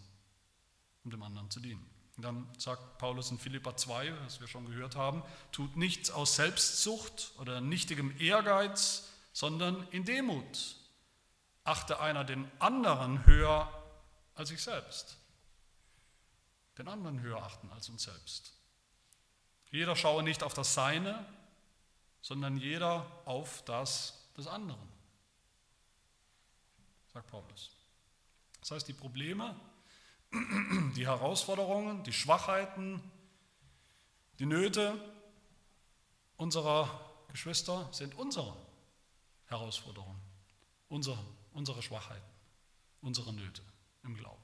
S1: um dem anderen zu dienen. Und dann sagt Paulus in Philippa 2, was wir schon gehört haben, tut nichts aus Selbstsucht oder nichtigem Ehrgeiz, sondern in Demut. Achte einer den anderen höher als sich selbst. Den anderen höher achten als uns selbst. Jeder schaue nicht auf das Seine, sondern jeder auf das des anderen, sagt Paulus. Das heißt, die Probleme, die Herausforderungen, die Schwachheiten, die Nöte unserer Geschwister sind unsere. Herausforderungen, unsere, unsere Schwachheiten, unsere Nöte im Glauben.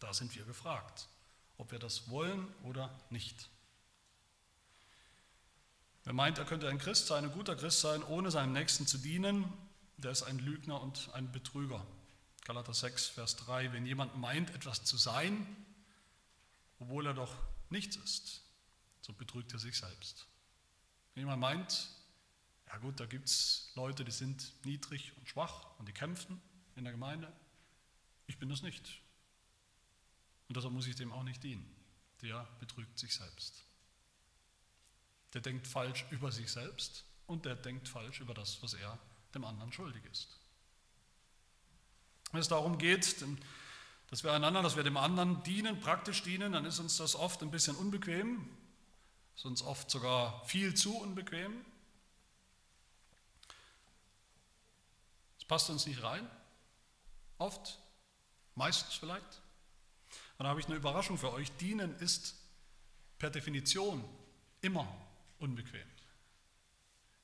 S1: Da sind wir gefragt, ob wir das wollen oder nicht. Wer meint, er könnte ein Christ sein, ein guter Christ sein, ohne seinem Nächsten zu dienen, der ist ein Lügner und ein Betrüger. Galater 6, Vers 3. Wenn jemand meint, etwas zu sein, obwohl er doch nichts ist, so betrügt er sich selbst. Wenn jemand meint, ja gut, da gibt es Leute, die sind niedrig und schwach und die kämpfen in der Gemeinde, ich bin das nicht. Und deshalb muss ich dem auch nicht dienen. Der betrügt sich selbst. Der denkt falsch über sich selbst und der denkt falsch über das, was er dem anderen schuldig ist. Wenn es darum geht, dass wir einander, dass wir dem anderen dienen, praktisch dienen, dann ist uns das oft ein bisschen unbequem, ist uns oft sogar viel zu unbequem. Es passt uns nicht rein, oft, meistens vielleicht. Und da habe ich eine Überraschung für euch. Dienen ist per Definition immer unbequem.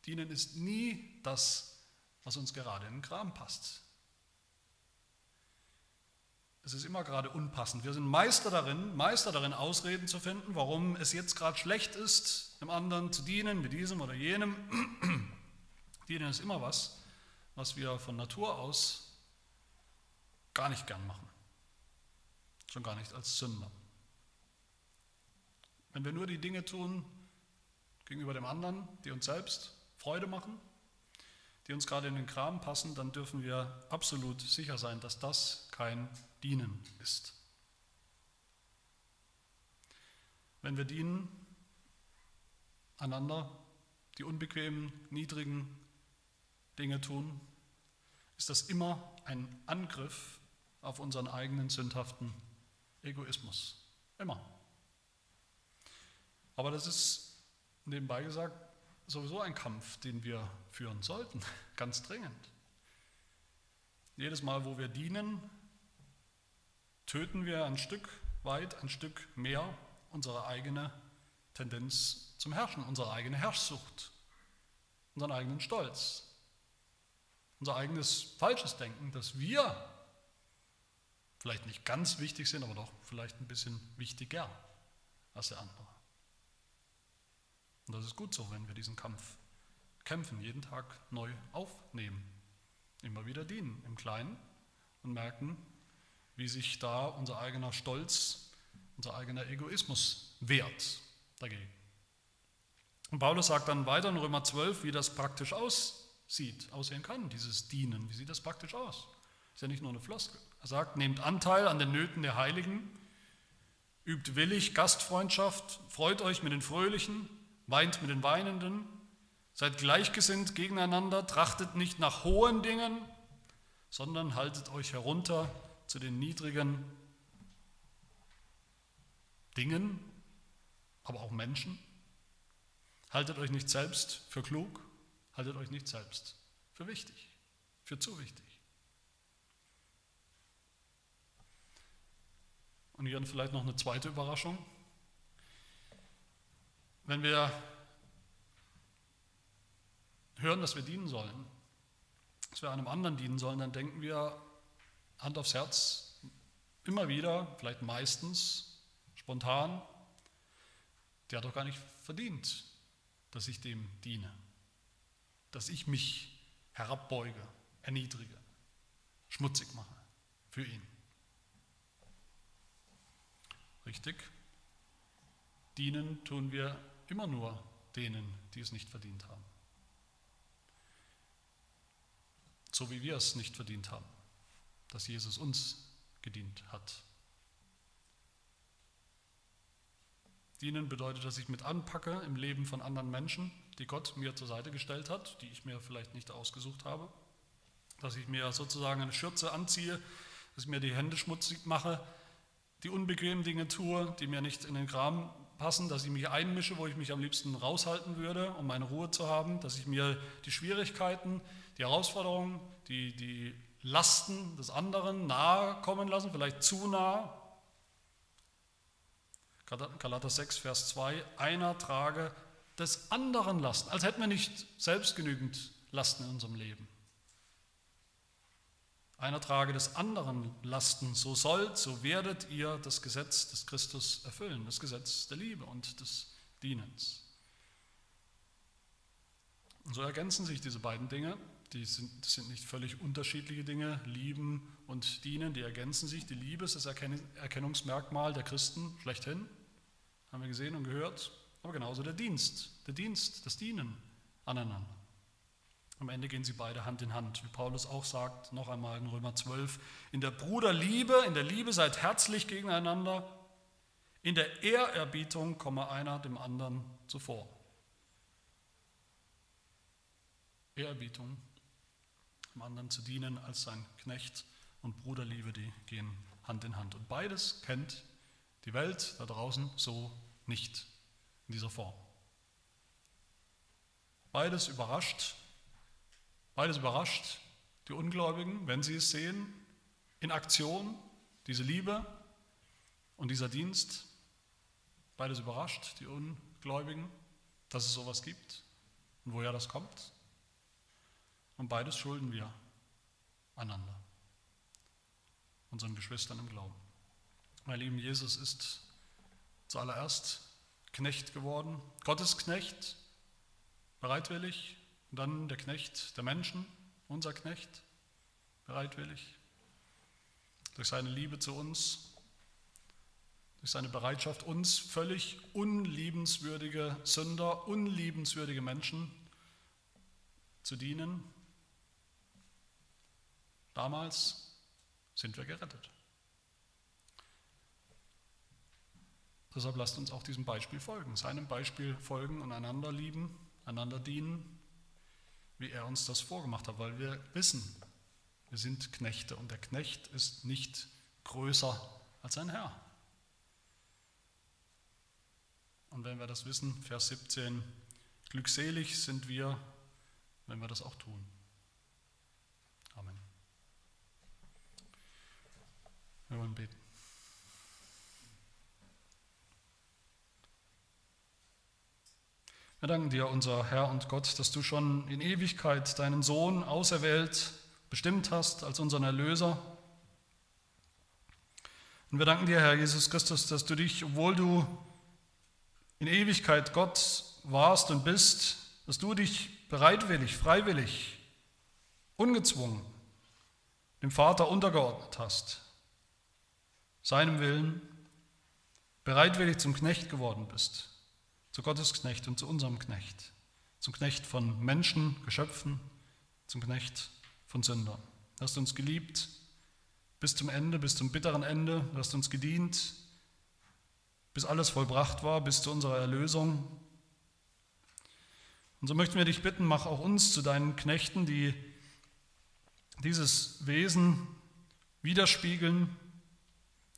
S1: Dienen ist nie das, was uns gerade in den Kram passt. Es ist immer gerade unpassend. Wir sind Meister darin, Meister darin, Ausreden zu finden, warum es jetzt gerade schlecht ist, dem anderen zu dienen, mit diesem oder jenem. Dienen ist immer was, was wir von Natur aus gar nicht gern machen. Schon gar nicht als Sünder. Wenn wir nur die Dinge tun, gegenüber dem anderen, die uns selbst Freude machen, die uns gerade in den Kram passen, dann dürfen wir absolut sicher sein, dass das kein Dienen ist. Wenn wir dienen, einander die unbequemen, niedrigen Dinge tun, ist das immer ein Angriff auf unseren eigenen sündhaften Egoismus. Immer. Aber das ist nebenbei gesagt, sowieso ein Kampf, den wir führen sollten, ganz dringend. Jedes Mal, wo wir dienen, töten wir ein Stück weit, ein Stück mehr unsere eigene Tendenz zum Herrschen, unsere eigene Herrschsucht, unseren eigenen Stolz, unser eigenes falsches Denken, dass wir vielleicht nicht ganz wichtig sind, aber doch vielleicht ein bisschen wichtiger als der andere. Und das ist gut so, wenn wir diesen Kampf kämpfen, jeden Tag neu aufnehmen, immer wieder dienen im Kleinen und merken, wie sich da unser eigener Stolz, unser eigener Egoismus wehrt dagegen. Und Paulus sagt dann weiter in Römer 12, wie das praktisch aussieht, aussehen kann, dieses Dienen. Wie sieht das praktisch aus? Ist ja nicht nur eine Floskel. Er sagt, nehmt Anteil an den Nöten der Heiligen, übt willig Gastfreundschaft, freut euch mit den Fröhlichen, weint mit den Weinenden, seid gleichgesinnt gegeneinander, trachtet nicht nach hohen Dingen, sondern haltet euch herunter zu den niedrigen Dingen, aber auch Menschen. Haltet euch nicht selbst für klug, haltet euch nicht selbst für wichtig, für zu wichtig. Und hier vielleicht noch eine zweite Überraschung. Wenn wir hören, dass wir dienen sollen, dass wir einem anderen dienen sollen, dann denken wir Hand aufs Herz immer wieder, vielleicht meistens, spontan, der hat doch gar nicht verdient, dass ich dem diene, dass ich mich herabbeuge, erniedrige, schmutzig mache für ihn. Richtig? Dienen tun wir immer nur denen, die es nicht verdient haben. So wie wir es nicht verdient haben, dass Jesus uns gedient hat. Dienen bedeutet, dass ich mit anpacke im Leben von anderen Menschen, die Gott mir zur Seite gestellt hat, die ich mir vielleicht nicht ausgesucht habe. Dass ich mir sozusagen eine Schürze anziehe, dass ich mir die Hände schmutzig mache, die unbequemen Dinge tue, die mir nicht in den Kram passen, dass ich mich einmische, wo ich mich am liebsten raushalten würde, um meine Ruhe zu haben, dass ich mir die Schwierigkeiten, die Herausforderungen, die, die Lasten des anderen nahe kommen lassen, vielleicht zu nah. Galater 6, Vers 2, einer trage des anderen Lasten, als hätten wir nicht selbst genügend Lasten in unserem Leben. Einer trage des anderen Lasten, so sollt, so werdet ihr das Gesetz des Christus erfüllen, das Gesetz der Liebe und des Dienens. Und so ergänzen sich diese beiden Dinge. Die sind, das sind nicht völlig unterschiedliche Dinge, lieben und dienen, die ergänzen sich. Die Liebe ist das Erkennungsmerkmal der Christen schlechthin, haben wir gesehen und gehört. Aber genauso der Dienst, der Dienst, das Dienen aneinander. Am Ende gehen sie beide Hand in Hand, wie Paulus auch sagt, noch einmal in Römer 12, in der Bruderliebe, in der Liebe seid herzlich gegeneinander, in der Ehrerbietung komme einer dem anderen zuvor. Ehrerbietung, dem anderen zu dienen als sein Knecht und Bruderliebe, die gehen Hand in Hand. Und beides kennt die Welt da draußen so nicht in dieser Form. Beides überrascht, beides überrascht die Ungläubigen, wenn sie es sehen, in Aktion, diese Liebe und dieser Dienst. Beides überrascht die Ungläubigen, dass es sowas gibt und woher das kommt. Und beides schulden wir einander, unseren Geschwistern im Glauben. Mein Lieben, Jesus ist zuallererst Knecht geworden, Gottes Knecht, bereitwillig, und dann der Knecht der Menschen, unser Knecht, bereitwillig, durch seine Liebe zu uns, durch seine Bereitschaft, uns völlig unliebenswürdige Sünder, unliebenswürdige Menschen zu dienen. Damals sind wir gerettet. Deshalb lasst uns auch diesem Beispiel folgen, seinem Beispiel folgen und einander lieben, einander dienen, wie er uns das vorgemacht hat, weil wir wissen, wir sind Knechte und der Knecht ist nicht größer als ein Herr. Und wenn wir das wissen, Vers 17, glückselig sind wir, wenn wir das auch tun. Amen. Wir wollen beten. Wir danken dir, unser Herr und Gott, dass du schon in Ewigkeit deinen Sohn auserwählt, bestimmt hast als unseren Erlöser. Und wir danken dir, Herr Jesus Christus, dass du dich, obwohl du in Ewigkeit Gott warst und bist, dass du dich bereitwillig, freiwillig, ungezwungen dem Vater untergeordnet hast, seinem Willen, bereitwillig zum Knecht geworden bist zu Gottes Knecht und zu unserem Knecht, zum Knecht von Menschen, Geschöpfen, zum Knecht von Sündern. Du hast uns geliebt bis zum Ende, bis zum bitteren Ende, du hast uns gedient, bis alles vollbracht war, bis zu unserer Erlösung. Und so möchten wir dich bitten, mach auch uns zu deinen Knechten, die dieses Wesen widerspiegeln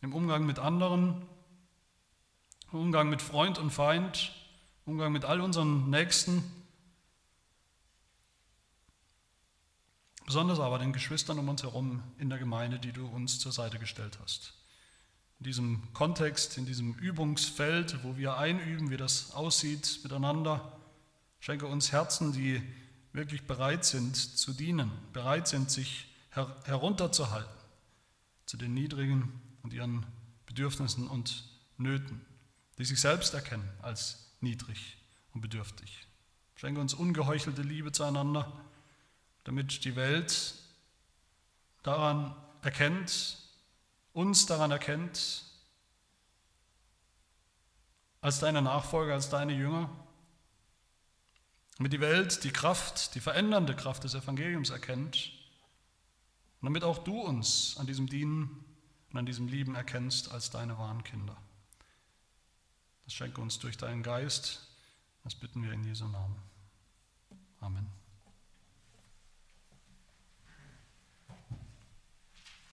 S1: im Umgang mit anderen, im Umgang mit Freund und Feind, Umgang mit all unseren Nächsten, besonders aber den Geschwistern um uns herum in der Gemeinde, die du uns zur Seite gestellt hast. In diesem Kontext, in diesem Übungsfeld, wo wir einüben, wie das aussieht miteinander, schenke uns Herzen, die wirklich bereit sind zu dienen, bereit sind, sich her herunterzuhalten zu den Niedrigen und ihren Bedürfnissen und Nöten, die sich selbst erkennen als niedrig und bedürftig. Schenke uns ungeheuchelte Liebe zueinander, damit die Welt daran erkennt, uns daran erkennt, als deine Nachfolger, als deine Jünger, damit die Welt die Kraft, die verändernde Kraft des Evangeliums erkennt und damit auch du uns an diesem Dienen und an diesem Lieben erkennst als deine wahren Kinder. Schenke uns durch deinen Geist. Das bitten wir in Jesu Namen. Amen.